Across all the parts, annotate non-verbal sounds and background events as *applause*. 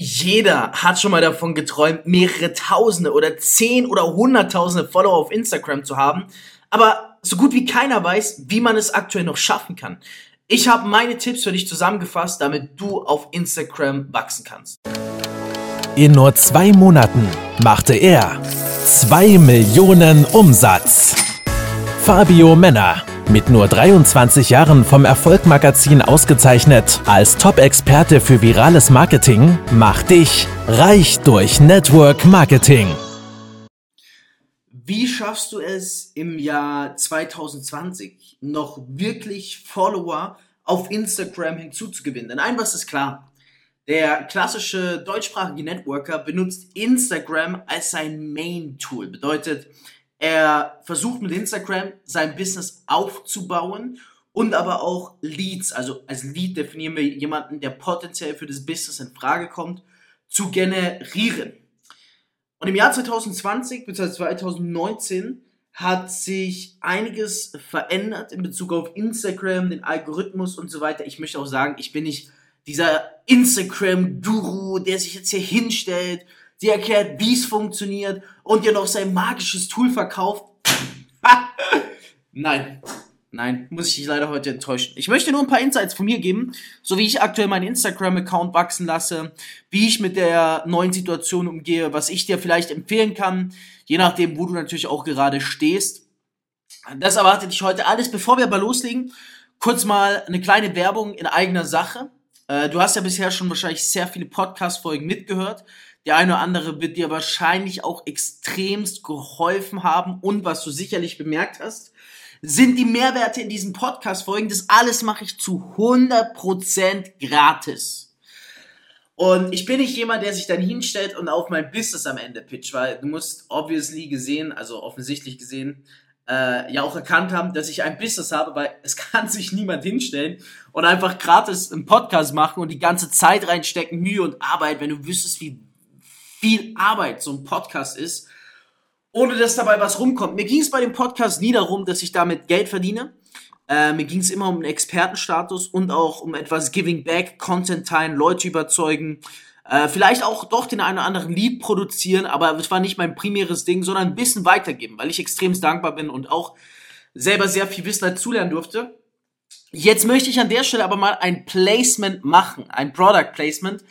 Jeder hat schon mal davon geträumt, mehrere Tausende oder zehn oder hunderttausende Follower auf Instagram zu haben. Aber so gut wie keiner weiß, wie man es aktuell noch schaffen kann. Ich habe meine Tipps für dich zusammengefasst, damit du auf Instagram wachsen kannst. In nur zwei Monaten machte er zwei Millionen Umsatz. Fabio Männer mit nur 23 Jahren vom Erfolgmagazin ausgezeichnet als Top-Experte für virales Marketing, macht dich reich durch Network Marketing. Wie schaffst du es im Jahr 2020 noch wirklich Follower auf Instagram hinzuzugewinnen? Denn ein was ist klar. Der klassische deutschsprachige Networker benutzt Instagram als sein Main-Tool. Bedeutet, er versucht mit Instagram sein Business aufzubauen und aber auch Leads, also als Lead definieren wir jemanden, der potenziell für das Business in Frage kommt, zu generieren. Und im Jahr 2020 bzw. 2019 hat sich einiges verändert in Bezug auf Instagram, den Algorithmus und so weiter. Ich möchte auch sagen, ich bin nicht dieser Instagram-Guru, der sich jetzt hier hinstellt sie erklärt, wie es funktioniert und dir noch sein magisches Tool verkauft. *laughs* Nein. Nein, muss ich dich leider heute enttäuschen. Ich möchte nur ein paar Insights von mir geben, so wie ich aktuell meinen Instagram-Account wachsen lasse, wie ich mit der neuen Situation umgehe, was ich dir vielleicht empfehlen kann, je nachdem, wo du natürlich auch gerade stehst. Das erwartet dich heute alles. Bevor wir aber loslegen, kurz mal eine kleine Werbung in eigener Sache. Äh, du hast ja bisher schon wahrscheinlich sehr viele Podcast-Folgen mitgehört. Der eine oder andere wird dir wahrscheinlich auch extremst geholfen haben und was du sicherlich bemerkt hast, sind die Mehrwerte in diesen Podcast-Folgen. Das alles mache ich zu 100% gratis. Und ich bin nicht jemand, der sich dann hinstellt und auf mein Business am Ende pitcht, weil du musst obviously gesehen, also offensichtlich gesehen, äh, ja auch erkannt haben, dass ich ein Business habe, weil es *laughs* kann sich niemand hinstellen und einfach gratis einen Podcast machen und die ganze Zeit reinstecken, Mühe und Arbeit, wenn du wüsstest, wie viel Arbeit so ein Podcast ist, ohne dass dabei was rumkommt. Mir ging es bei dem Podcast nie darum, dass ich damit Geld verdiene. Äh, mir ging es immer um einen Expertenstatus und auch um etwas Giving Back, Content teilen, Leute überzeugen, äh, vielleicht auch doch den einen oder anderen Lied produzieren, aber es war nicht mein primäres Ding, sondern ein bisschen weitergeben, weil ich extrem dankbar bin und auch selber sehr viel Wissen dazulernen durfte. Jetzt möchte ich an der Stelle aber mal ein Placement machen, ein Product Placement,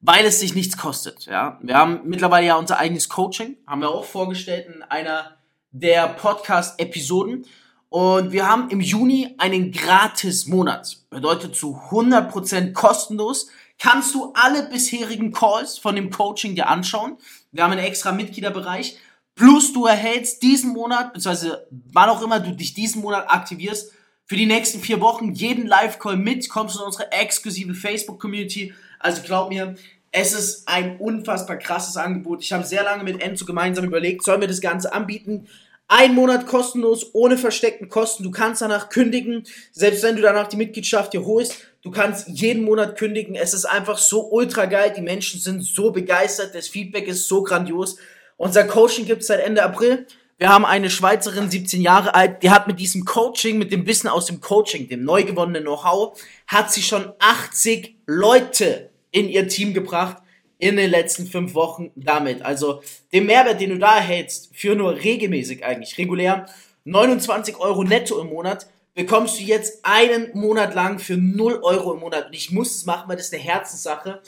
weil es sich nichts kostet. Ja, wir haben mittlerweile ja unser eigenes Coaching, haben wir auch vorgestellt in einer der Podcast-Episoden. Und wir haben im Juni einen Gratis-Monat. Bedeutet zu 100% kostenlos. Kannst du alle bisherigen Calls von dem Coaching dir anschauen. Wir haben einen extra Mitgliederbereich. Plus du erhältst diesen Monat, beziehungsweise wann auch immer du dich diesen Monat aktivierst, für die nächsten vier Wochen jeden Live-Call mit, kommst du in unsere exklusive Facebook-Community, also glaub mir, es ist ein unfassbar krasses Angebot. Ich habe sehr lange mit Enzo gemeinsam überlegt, sollen wir das Ganze anbieten? Ein Monat kostenlos, ohne versteckten Kosten. Du kannst danach kündigen, selbst wenn du danach die Mitgliedschaft dir holst. Du kannst jeden Monat kündigen. Es ist einfach so ultra geil. Die Menschen sind so begeistert. Das Feedback ist so grandios. Unser Coaching gibt es seit Ende April. Wir haben eine Schweizerin, 17 Jahre alt, die hat mit diesem Coaching, mit dem Wissen aus dem Coaching, dem neu gewonnenen Know-how, hat sie schon 80 Leute in ihr Team gebracht in den letzten fünf Wochen damit. Also den Mehrwert, den du da erhältst, für nur regelmäßig eigentlich, regulär 29 Euro netto im Monat, bekommst du jetzt einen Monat lang für 0 Euro im Monat. Und ich muss es machen, weil das ist eine Herzenssache.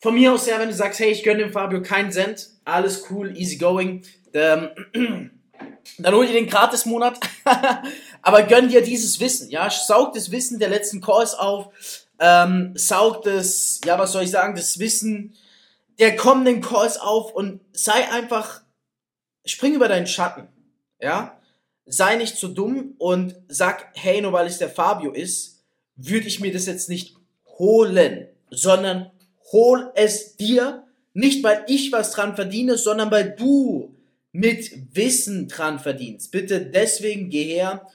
Von mir aus her, wenn du sagst, hey, ich gönne dem Fabio keinen Cent, alles cool, easy going, ähm, dann hol dir den Gratis-Monat, *laughs* aber gönn dir dieses Wissen, ja, saug das Wissen der letzten Calls auf, ähm, saugt das, ja, was soll ich sagen, das Wissen der kommenden Calls auf und sei einfach, spring über deinen Schatten, ja, sei nicht zu dumm und sag, hey, nur weil es der Fabio ist, würde ich mir das jetzt nicht holen, sondern hol es dir, nicht weil ich was dran verdiene, sondern weil du mit Wissen dran verdienst. Bitte deswegen geh her,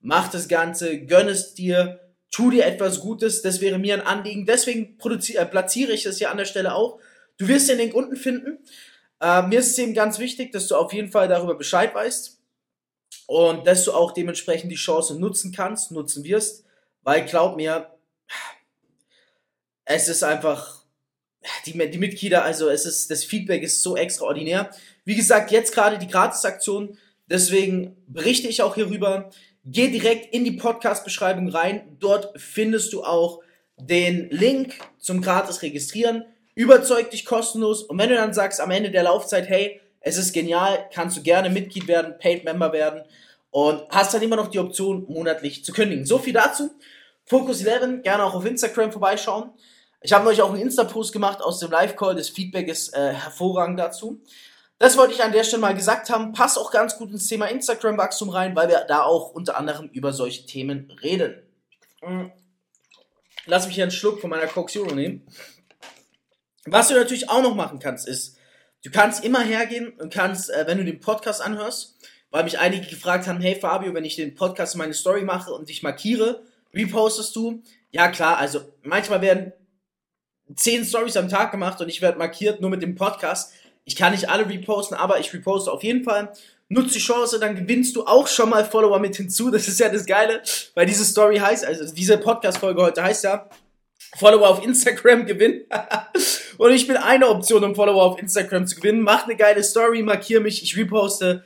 mach das Ganze, gönn es dir, tu dir etwas Gutes, das wäre mir ein Anliegen. Deswegen äh, platziere ich das hier an der Stelle auch. Du wirst den Link unten finden. Äh, mir ist es eben ganz wichtig, dass du auf jeden Fall darüber Bescheid weißt und dass du auch dementsprechend die Chance nutzen kannst, nutzen wirst, weil glaub mir, es ist einfach die, die Mitglieder, also es ist, das Feedback ist so extraordinär. Wie gesagt, jetzt gerade die Gratisaktion, deswegen berichte ich auch hierüber. Geh direkt in die Podcast-Beschreibung rein. Dort findest du auch den Link zum gratis registrieren. Überzeug dich kostenlos. Und wenn du dann sagst am Ende der Laufzeit, hey, es ist genial, kannst du gerne Mitglied werden, Paid Member werden und hast dann immer noch die Option, monatlich zu kündigen. So viel dazu. Focus 11, gerne auch auf Instagram vorbeischauen. Ich habe euch auch einen Insta-Post gemacht aus dem Live-Call. Das Feedback ist äh, hervorragend dazu. Das wollte ich an der Stelle mal gesagt haben. Passt auch ganz gut ins Thema Instagram-Wachstum rein, weil wir da auch unter anderem über solche Themen reden. Hm. Lass mich hier einen Schluck von meiner Coxiolo nehmen. Was du natürlich auch noch machen kannst, ist, du kannst immer hergehen und kannst, äh, wenn du den Podcast anhörst, weil mich einige gefragt haben, hey Fabio, wenn ich den Podcast meine Story mache und dich markiere, repostest du? Ja klar, also manchmal werden zehn Stories am Tag gemacht und ich werde markiert nur mit dem Podcast. Ich kann nicht alle reposten, aber ich reposte auf jeden Fall. Nutze die Chance, dann gewinnst du auch schon mal Follower mit hinzu. Das ist ja das Geile, weil diese Story heißt, also diese Podcast-Folge heute heißt ja, Follower auf Instagram gewinnen. *laughs* und ich bin eine Option, um Follower auf Instagram zu gewinnen. Mach eine geile Story, markiere mich, ich reposte.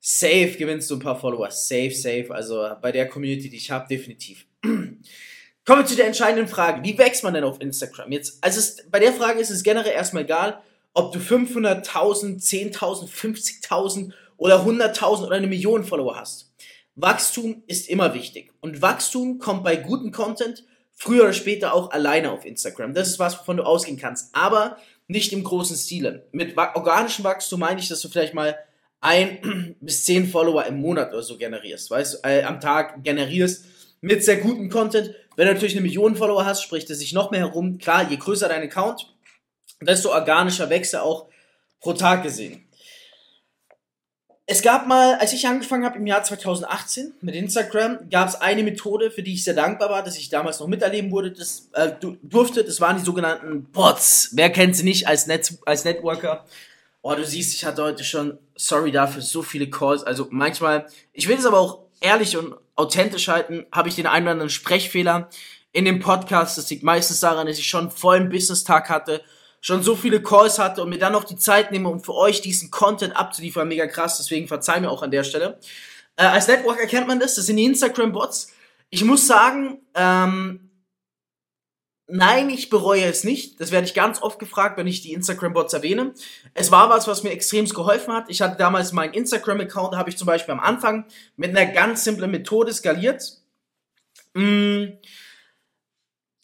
Safe gewinnst du ein paar Follower. Safe, safe. Also bei der Community, die ich habe, definitiv. Kommen wir zu der entscheidenden Frage. Wie wächst man denn auf Instagram? Jetzt, also es, bei der Frage ist es generell erstmal egal, ob du 500.000, 10.000, 50.000 oder 100.000 oder eine Million Follower hast. Wachstum ist immer wichtig. Und Wachstum kommt bei gutem Content früher oder später auch alleine auf Instagram. Das ist was, wovon du ausgehen kannst. Aber nicht im großen Stile. Mit organischem Wachstum meine ich, dass du vielleicht mal ein *clears throat* bis zehn Follower im Monat oder so generierst. Weißt du, äh, am Tag generierst mit sehr gutem Content. Wenn du natürlich eine Million Follower hast, spricht es sich noch mehr herum. Klar, je größer dein Account, desto organischer wächst er auch pro Tag gesehen. Es gab mal, als ich angefangen habe im Jahr 2018 mit Instagram, gab es eine Methode, für die ich sehr dankbar war, dass ich damals noch miterleben wurde, das, äh, durfte. Das waren die sogenannten Bots. Wer kennt sie nicht als, Net als Networker? Oh, du siehst, ich hatte heute schon, sorry dafür, so viele Calls. Also manchmal, ich will es aber auch ehrlich und authentisch halten, habe ich den einen oder anderen Sprechfehler in dem Podcast. Das liegt meistens daran, dass ich schon vollen Business-Tag hatte, schon so viele Calls hatte und mir dann noch die Zeit nehme, um für euch diesen Content abzuliefern. Mega krass, deswegen verzeih mir auch an der Stelle. Äh, als Networker kennt man das, das sind die Instagram-Bots. Ich muss sagen, ähm, Nein, ich bereue es nicht. Das werde ich ganz oft gefragt, wenn ich die Instagram-Bots erwähne. Es war was, was mir extrem geholfen hat. Ich hatte damals meinen Instagram-Account, habe ich zum Beispiel am Anfang mit einer ganz simplen Methode skaliert, mm,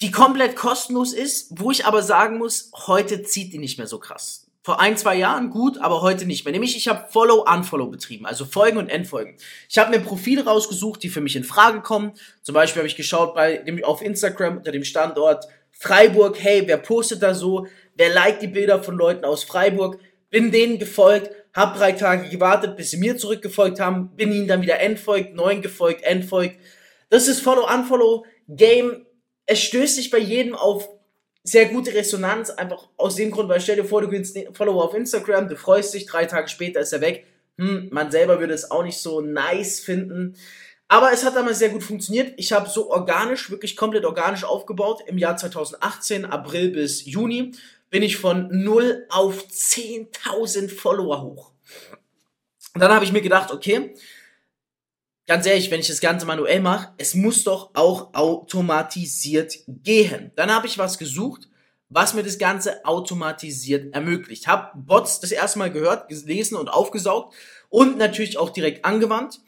die komplett kostenlos ist, wo ich aber sagen muss, heute zieht die nicht mehr so krass. Vor ein, zwei Jahren gut, aber heute nicht mehr. Nämlich, ich habe Follow-Unfollow betrieben, also Folgen und Endfolgen. Ich habe mir Profile rausgesucht, die für mich in Frage kommen. Zum Beispiel habe ich geschaut bei dem, auf Instagram unter dem Standort Freiburg, hey, wer postet da so? Wer liked die Bilder von Leuten aus Freiburg? Bin denen gefolgt, hab drei Tage gewartet, bis sie mir zurückgefolgt haben, bin ihnen dann wieder entfolgt, neun gefolgt, entfolgt. Das ist Follow-Unfollow-Game. Es stößt sich bei jedem auf sehr gute Resonanz, einfach aus dem Grund, weil stell dir vor, du gewinnst einen Follower auf Instagram, du freust dich, drei Tage später ist er weg. Hm, man selber würde es auch nicht so nice finden. Aber es hat damals sehr gut funktioniert. Ich habe so organisch, wirklich komplett organisch aufgebaut. Im Jahr 2018, April bis Juni, bin ich von 0 auf 10.000 Follower hoch. Und dann habe ich mir gedacht, okay, ganz ehrlich, wenn ich das Ganze manuell mache, es muss doch auch automatisiert gehen. Dann habe ich was gesucht, was mir das Ganze automatisiert ermöglicht. Hab Bots das erste Mal gehört, gelesen und aufgesaugt und natürlich auch direkt angewandt.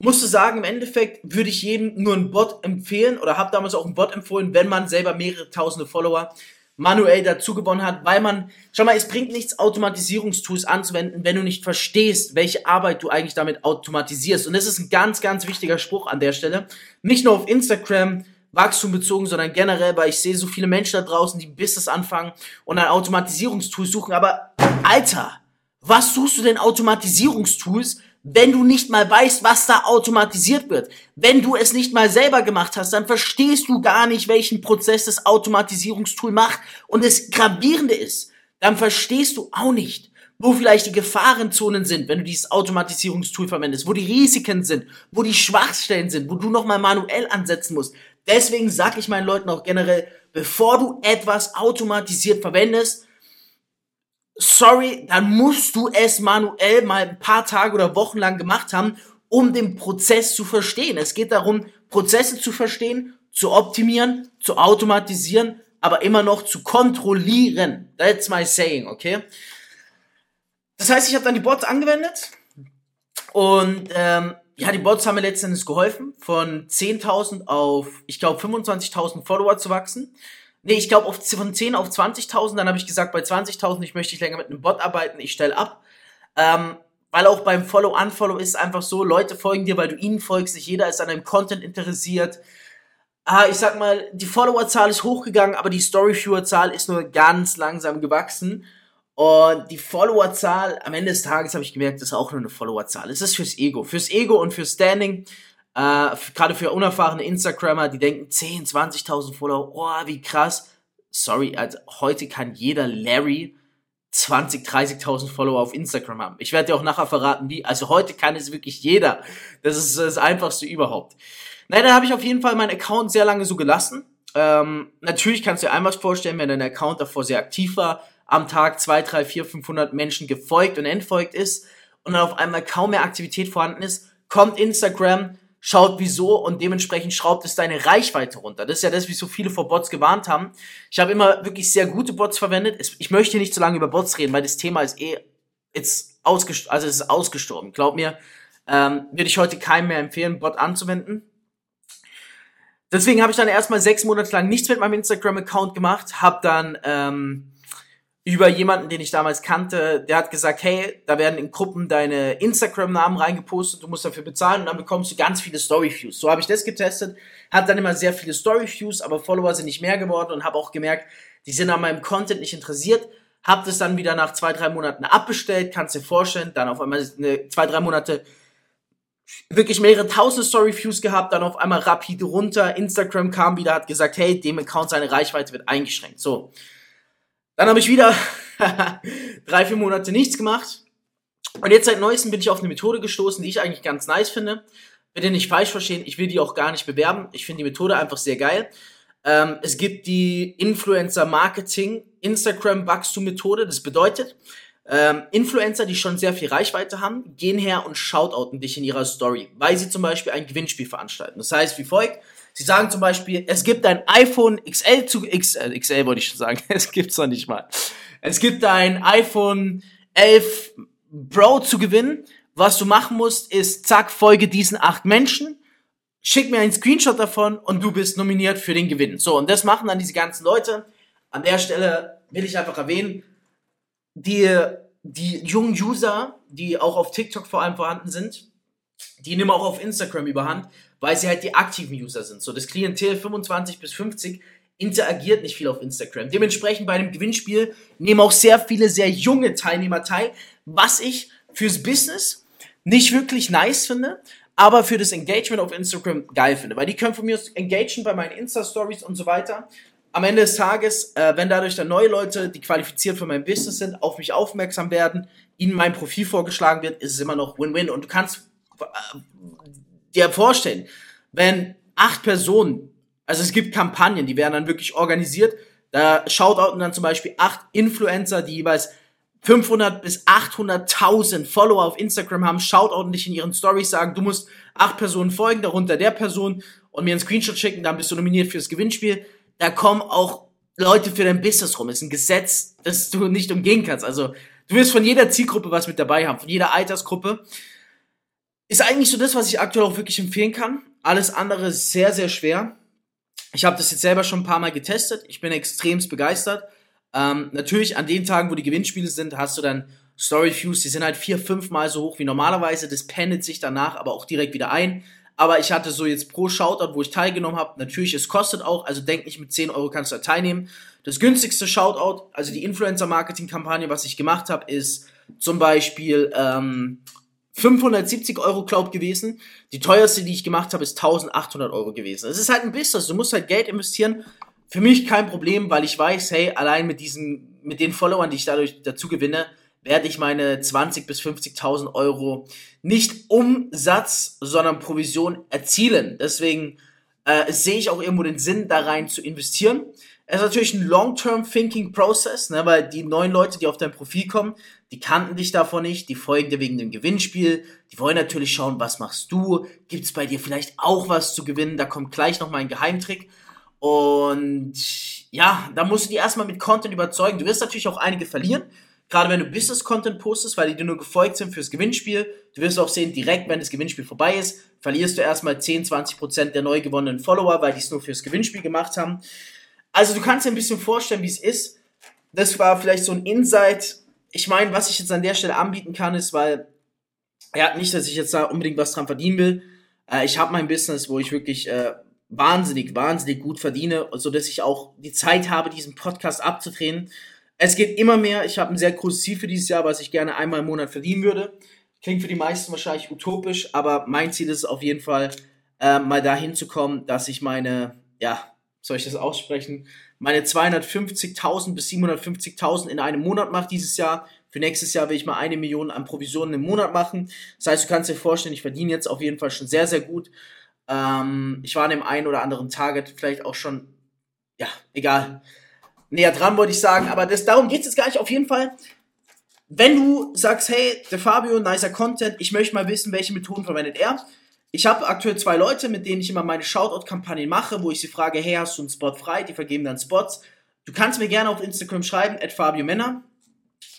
Musste sagen, im Endeffekt würde ich jedem nur einen Bot empfehlen oder habe damals auch einen Bot empfohlen, wenn man selber mehrere tausende Follower manuell dazu gewonnen hat, weil man, schau mal, es bringt nichts, Automatisierungstools anzuwenden, wenn du nicht verstehst, welche Arbeit du eigentlich damit automatisierst. Und das ist ein ganz, ganz wichtiger Spruch an der Stelle. Nicht nur auf Instagram, Wachstum bezogen, sondern generell, weil ich sehe so viele Menschen da draußen, die ein Business anfangen und ein Automatisierungstool suchen. Aber Alter, was suchst du denn Automatisierungstools, wenn du nicht mal weißt, was da automatisiert wird. Wenn du es nicht mal selber gemacht hast, dann verstehst du gar nicht, welchen Prozess das Automatisierungstool macht. Und das Gravierende ist, dann verstehst du auch nicht, wo vielleicht die Gefahrenzonen sind, wenn du dieses Automatisierungstool verwendest, wo die Risiken sind, wo die Schwachstellen sind, wo du nochmal manuell ansetzen musst. Deswegen sage ich meinen Leuten auch generell, bevor du etwas automatisiert verwendest, sorry, dann musst du es manuell mal ein paar Tage oder Wochen lang gemacht haben, um den Prozess zu verstehen. Es geht darum, Prozesse zu verstehen, zu optimieren, zu automatisieren, aber immer noch zu kontrollieren. That's my saying, okay? Das heißt, ich habe dann die Bots angewendet und ähm, ja, die Bots haben mir letztendlich geholfen, von 10.000 auf, ich glaube, 25.000 Follower zu wachsen. Nee, ich glaube von 10 auf 20.000. Dann habe ich gesagt, bei 20.000 ich möchte ich länger mit einem Bot arbeiten, ich stelle ab. Ähm, weil auch beim Follow-Unfollow ist es einfach so, Leute folgen dir, weil du ihnen folgst. Nicht jeder ist an deinem Content interessiert. Ah, ich sag mal, die Followerzahl ist hochgegangen, aber die Story-Viewer-Zahl ist nur ganz langsam gewachsen. Und die Followerzahl, am Ende des Tages habe ich gemerkt, ist auch nur eine Followerzahl. Es ist fürs Ego. Fürs Ego und fürs Standing. Äh, Gerade für unerfahrene Instagrammer, die denken 10, 20.000 Follower, oh, wie krass. Sorry, also heute kann jeder Larry 20, 30.000 Follower auf Instagram haben. Ich werde dir auch nachher verraten, wie. Also heute kann es wirklich jeder. Das ist das Einfachste überhaupt. Nein, dann habe ich auf jeden Fall meinen Account sehr lange so gelassen. Ähm, natürlich kannst du dir einmal vorstellen, wenn dein Account davor sehr aktiv war, am Tag 2, 3, 4, 500 Menschen gefolgt und entfolgt ist und dann auf einmal kaum mehr Aktivität vorhanden ist, kommt Instagram, schaut wieso und dementsprechend schraubt es deine Reichweite runter. Das ist ja das, wie so viele vor Bots gewarnt haben. Ich habe immer wirklich sehr gute Bots verwendet. Ich möchte nicht zu lange über Bots reden, weil das Thema ist eh jetzt ausgestorben, also es ist ausgestorben. Glaub mir, ähm, würde ich heute keinem mehr empfehlen, Bot anzuwenden. Deswegen habe ich dann erstmal sechs Monate lang nichts mit meinem Instagram-Account gemacht, habe dann ähm, über jemanden, den ich damals kannte, der hat gesagt, hey, da werden in Gruppen deine Instagram-Namen reingepostet, du musst dafür bezahlen und dann bekommst du ganz viele Story-Views. So habe ich das getestet, hat dann immer sehr viele Story-Views, aber Follower sind nicht mehr geworden und habe auch gemerkt, die sind an meinem Content nicht interessiert. Hab das dann wieder nach zwei, drei Monaten abbestellt, kannst dir vorstellen, dann auf einmal eine, zwei, drei Monate wirklich mehrere tausend Story-Views gehabt, dann auf einmal rapide runter, Instagram kam wieder, hat gesagt, hey, dem Account seine Reichweite wird eingeschränkt. So, dann habe ich wieder *laughs* drei, vier Monate nichts gemacht. Und jetzt seit neuestem bin ich auf eine Methode gestoßen, die ich eigentlich ganz nice finde. Bitte nicht falsch verstehen, ich will die auch gar nicht bewerben. Ich finde die Methode einfach sehr geil. Ähm, es gibt die Influencer Marketing Instagram Wachstum Methode. Das bedeutet, ähm, Influencer, die schon sehr viel Reichweite haben, gehen her und shoutouten dich in ihrer Story, weil sie zum Beispiel ein Gewinnspiel veranstalten. Das heißt, wie folgt, Sie sagen zum Beispiel, es gibt ein iPhone XL zu XL, äh, XL wollte ich schon sagen, *laughs* es gibt's noch nicht mal. Es gibt ein iPhone 11 Pro zu gewinnen. Was du machen musst, ist, zack, folge diesen acht Menschen, schick mir einen Screenshot davon und du bist nominiert für den Gewinn. So, und das machen dann diese ganzen Leute. An der Stelle will ich einfach erwähnen, die, die jungen User, die auch auf TikTok vor allem vorhanden sind, die nehmen auch auf Instagram überhand, weil sie halt die aktiven User sind. So, das Klientel 25 bis 50 interagiert nicht viel auf Instagram. Dementsprechend bei einem Gewinnspiel nehmen auch sehr viele sehr junge Teilnehmer teil, was ich fürs Business nicht wirklich nice finde, aber für das Engagement auf Instagram geil finde, weil die können von mir engagen bei meinen Insta-Stories und so weiter. Am Ende des Tages, äh, wenn dadurch dann neue Leute, die qualifiziert für mein Business sind, auf mich aufmerksam werden, ihnen mein Profil vorgeschlagen wird, ist es immer noch Win-Win. Und du kannst äh, dir vorstellen, wenn acht Personen, also es gibt Kampagnen, die werden dann wirklich organisiert, da shoutouten dann zum Beispiel acht Influencer, die jeweils 500 bis 800.000 Follower auf Instagram haben, shoutouten dich in ihren Stories, sagen, du musst acht Personen folgen, darunter der Person und mir einen Screenshot schicken, dann bist du nominiert fürs Gewinnspiel. Da kommen auch Leute für dein Business rum. Das ist ein Gesetz, das du nicht umgehen kannst. Also du wirst von jeder Zielgruppe was mit dabei haben, von jeder Altersgruppe. Ist eigentlich so das, was ich aktuell auch wirklich empfehlen kann. Alles andere ist sehr, sehr schwer. Ich habe das jetzt selber schon ein paar Mal getestet. Ich bin extremst begeistert. Ähm, natürlich an den Tagen, wo die Gewinnspiele sind, hast du dann Story Views, die sind halt vier, fünf Mal so hoch wie normalerweise. Das pendelt sich danach aber auch direkt wieder ein. Aber ich hatte so jetzt pro Shoutout, wo ich teilgenommen habe, natürlich, es kostet auch, also denk nicht, mit 10 Euro kannst du da teilnehmen. Das günstigste Shoutout, also die Influencer-Marketing-Kampagne, was ich gemacht habe, ist zum Beispiel ähm, 570 Euro, glaub gewesen. Die teuerste, die ich gemacht habe, ist 1800 Euro gewesen. Es ist halt ein Business. Du musst halt Geld investieren. Für mich kein Problem, weil ich weiß, hey, allein mit diesen, mit den Followern, die ich dadurch dazu gewinne, werde ich meine 20 bis 50.000 Euro nicht Umsatz, sondern Provision erzielen. Deswegen äh, sehe ich auch irgendwo den Sinn, da rein zu investieren. Es ist natürlich ein Long-Term-Thinking-Process, ne, weil die neuen Leute, die auf dein Profil kommen, die kannten dich davon nicht, die folgen dir wegen dem Gewinnspiel, die wollen natürlich schauen, was machst du, gibt's bei dir vielleicht auch was zu gewinnen, da kommt gleich noch mal ein Geheimtrick. Und ja, da musst du die erstmal mit Content überzeugen. Du wirst natürlich auch einige verlieren, gerade wenn du Business-Content postest, weil die dir nur gefolgt sind fürs Gewinnspiel. Du wirst auch sehen, direkt wenn das Gewinnspiel vorbei ist, verlierst du erstmal 10, 20% der neu gewonnenen Follower, weil die es nur fürs Gewinnspiel gemacht haben. Also du kannst dir ein bisschen vorstellen, wie es ist. Das war vielleicht so ein Insight. Ich meine, was ich jetzt an der Stelle anbieten kann, ist, weil, ja, nicht, dass ich jetzt da unbedingt was dran verdienen will. Äh, ich habe mein Business, wo ich wirklich äh, wahnsinnig, wahnsinnig gut verdiene, so dass ich auch die Zeit habe, diesen Podcast abzudrehen. Es geht immer mehr. Ich habe ein sehr großes Ziel für dieses Jahr, was ich gerne einmal im Monat verdienen würde. Klingt für die meisten wahrscheinlich utopisch, aber mein Ziel ist auf jeden Fall, äh, mal dahin zu kommen, dass ich meine, ja, soll ich das aussprechen, meine 250.000 bis 750.000 in einem Monat mache dieses Jahr. Für nächstes Jahr will ich mal eine Million an Provisionen im Monat machen. Das heißt, du kannst dir vorstellen, ich verdiene jetzt auf jeden Fall schon sehr, sehr gut. Ähm, ich war an dem einen oder anderen Target vielleicht auch schon, ja, egal, näher dran, wollte ich sagen. Aber das, darum geht es jetzt gar nicht. Auf jeden Fall, wenn du sagst, hey, der Fabio, nicer Content, ich möchte mal wissen, welche Methoden verwendet er, ich habe aktuell zwei Leute, mit denen ich immer meine Shoutout-Kampagnen mache, wo ich sie frage, hey, hast du einen Spot frei? Die vergeben dann Spots. Du kannst mir gerne auf Instagram schreiben, at Fabio Männer.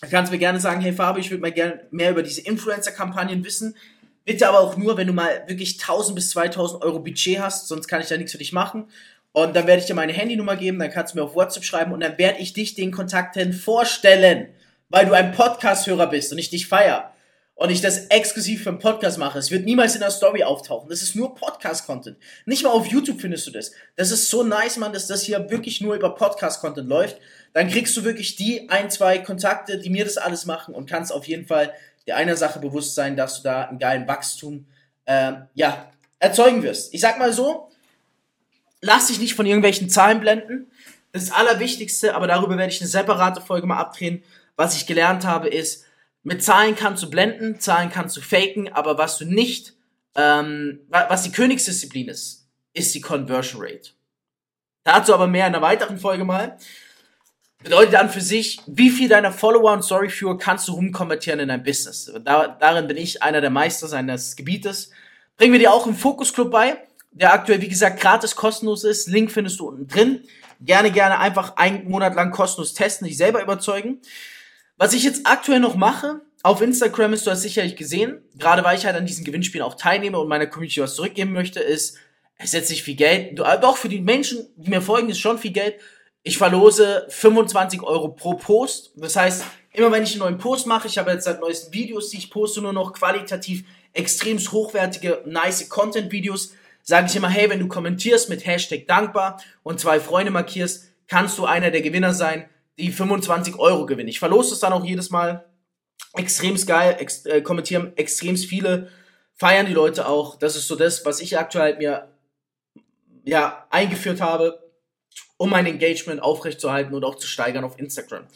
Du kannst mir gerne sagen, hey Fabio, ich würde mal gerne mehr über diese Influencer-Kampagnen wissen. Bitte aber auch nur, wenn du mal wirklich 1000 bis 2000 Euro Budget hast, sonst kann ich da nichts für dich machen. Und dann werde ich dir meine Handynummer geben, dann kannst du mir auf WhatsApp schreiben und dann werde ich dich den Kontakten vorstellen, weil du ein Podcast-Hörer bist und ich dich feier und ich das exklusiv für einen Podcast mache. Es wird niemals in der Story auftauchen. Das ist nur Podcast-Content. Nicht mal auf YouTube findest du das. Das ist so nice, Mann, dass das hier wirklich nur über Podcast-Content läuft. Dann kriegst du wirklich die ein, zwei Kontakte, die mir das alles machen und kannst auf jeden Fall dir einer Sache bewusst sein, dass du da einen geilen Wachstum, äh, ja, erzeugen wirst. Ich sag mal so, lass dich nicht von irgendwelchen Zahlen blenden. Das Allerwichtigste, aber darüber werde ich eine separate Folge mal abdrehen. Was ich gelernt habe, ist, mit Zahlen kannst du blenden, Zahlen kannst du faken, aber was du nicht, ähm, was die Königsdisziplin ist, ist die Conversion Rate. Dazu aber mehr in einer weiteren Folge mal. Bedeutet dann für sich, wie viel deiner Follower und Storyviewer kannst du rumkonvertieren in dein Business. Da, darin bin ich einer der Meister seines Gebietes. Bringen wir dir auch im Fokus Club bei, der aktuell, wie gesagt, gratis kostenlos ist. Link findest du unten drin. Gerne, gerne einfach einen Monat lang kostenlos testen, dich selber überzeugen. Was ich jetzt aktuell noch mache, auf Instagram ist, du hast sicherlich gesehen, gerade weil ich halt an diesen Gewinnspielen auch teilnehme und meiner Community was zurückgeben möchte, ist, es setzt sich viel Geld, du, doch für die Menschen, die mir folgen, ist schon viel Geld. Ich verlose 25 Euro pro Post. Das heißt, immer wenn ich einen neuen Post mache, ich habe jetzt seit neuesten Videos, die ich poste, nur noch qualitativ extremst hochwertige, nice Content-Videos, sage ich immer, hey, wenn du kommentierst mit Hashtag dankbar und zwei Freunde markierst, kannst du einer der Gewinner sein die 25 Euro gewinnen. Ich verlose es dann auch jedes Mal. Extremst geil, ex äh, kommentieren extremst viele, feiern die Leute auch. Das ist so das, was ich aktuell mir ja eingeführt habe, um mein Engagement aufrechtzuerhalten und auch zu steigern auf Instagram.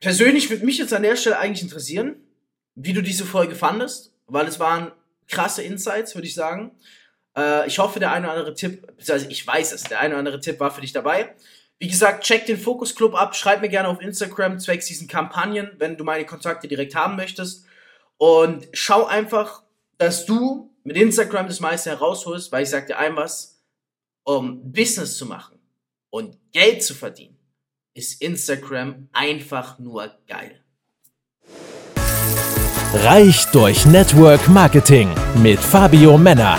Persönlich würde mich jetzt an der Stelle eigentlich interessieren, wie du diese Folge fandest, weil es waren krasse Insights, würde ich sagen. Äh, ich hoffe, der eine oder andere Tipp, also ich weiß es, der eine oder andere Tipp war für dich dabei. Wie gesagt, check den Fokus Club ab, schreib mir gerne auf Instagram zwecks diesen Kampagnen, wenn du meine Kontakte direkt haben möchtest. Und schau einfach, dass du mit Instagram das meiste herausholst, weil ich sag dir ein was, um Business zu machen und Geld zu verdienen, ist Instagram einfach nur geil. Reich durch Network Marketing mit Fabio Männer.